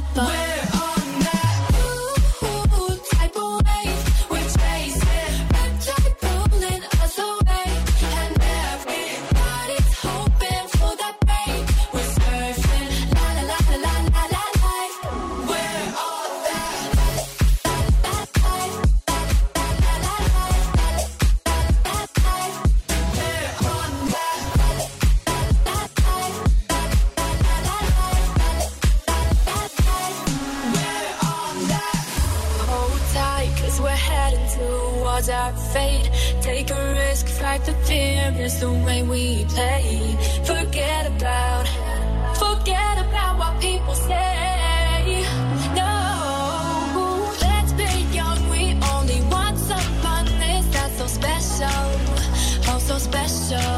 bad boy. special.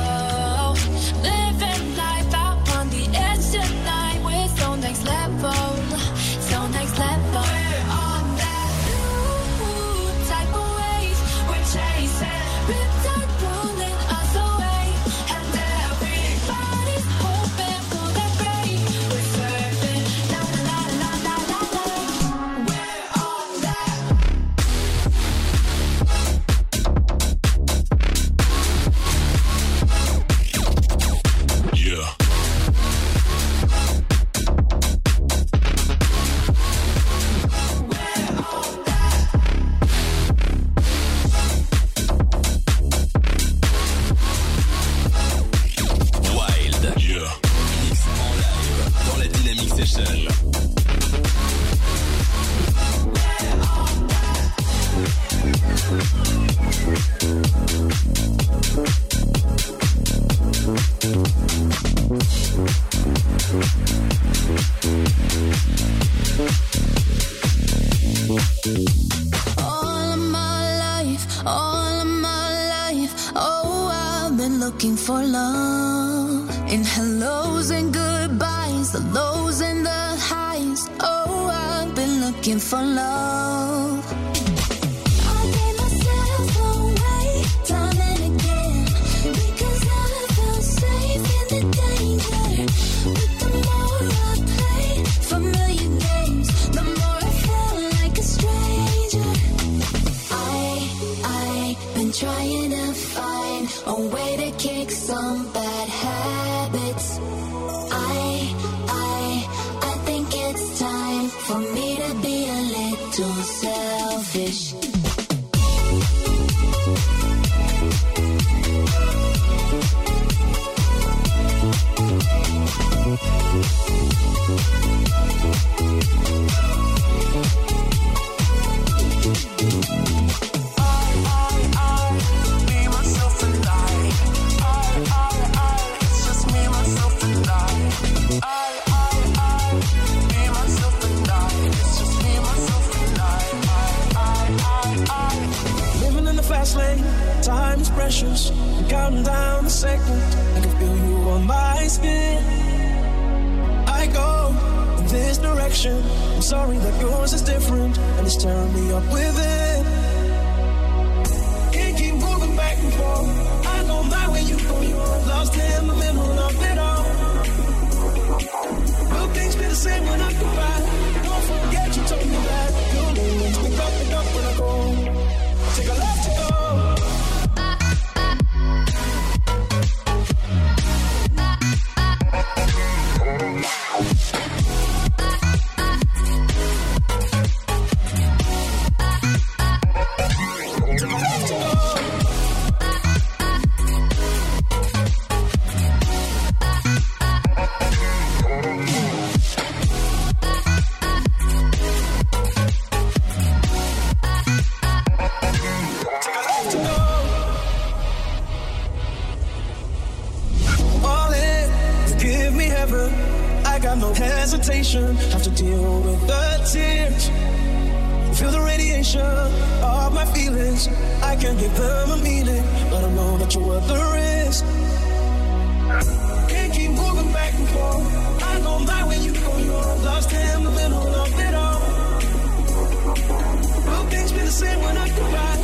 friends. I can give them a meaning, but I know that you're worth the risk. Can't keep moving back and forth. I know my way, you go yours. Lost in the middle of it all. Will things be the same when I come back?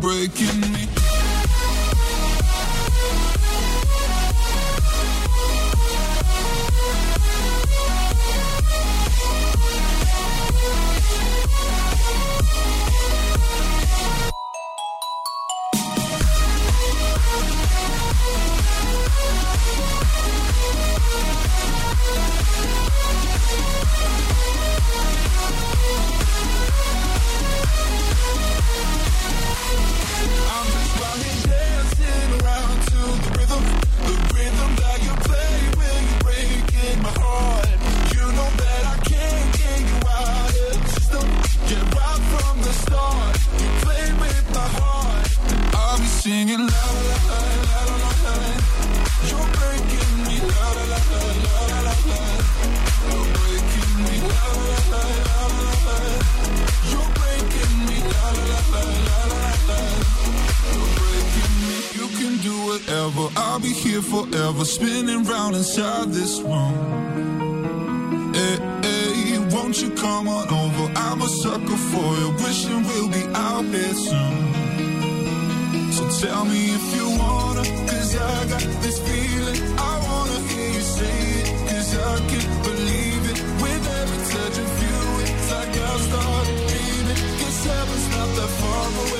break you over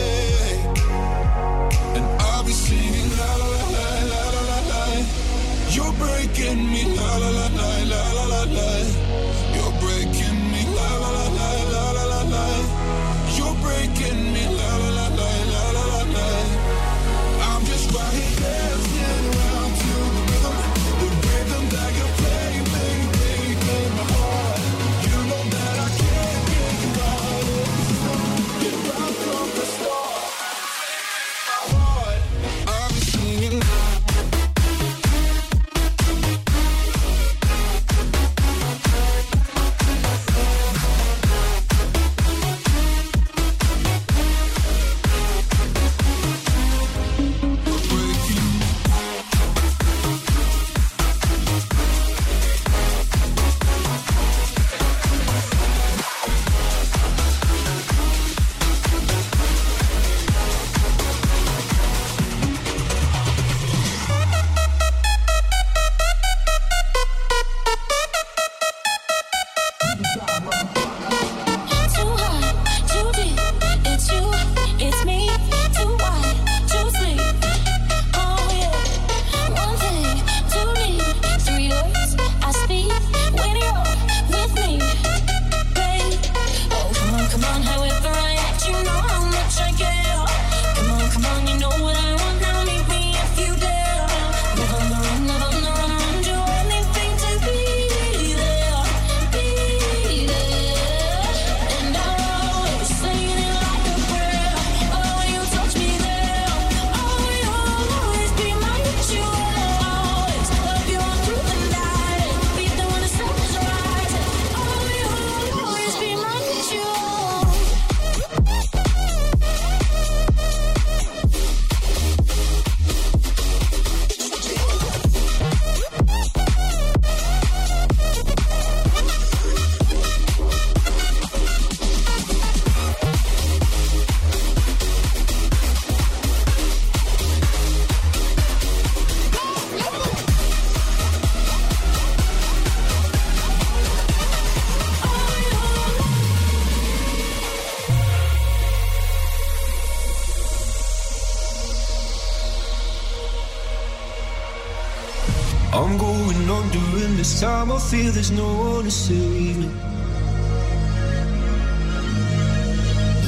feel there's no one to save me.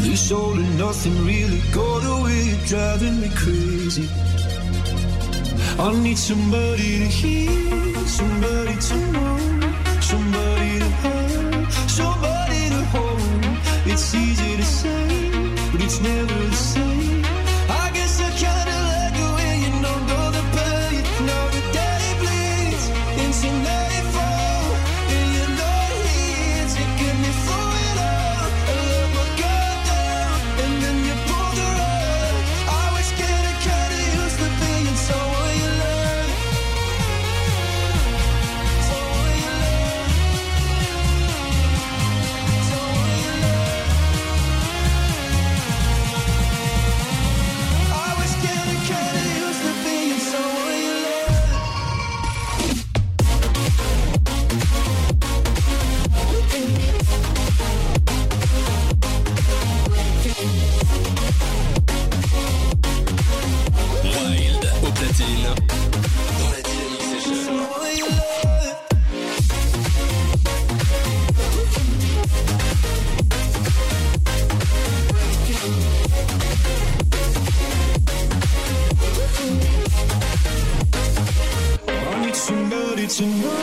This all and nothing really got away, driving me crazy. I need somebody to hear, somebody to know, somebody to have, somebody to hold. It's easy to say, but it's never you know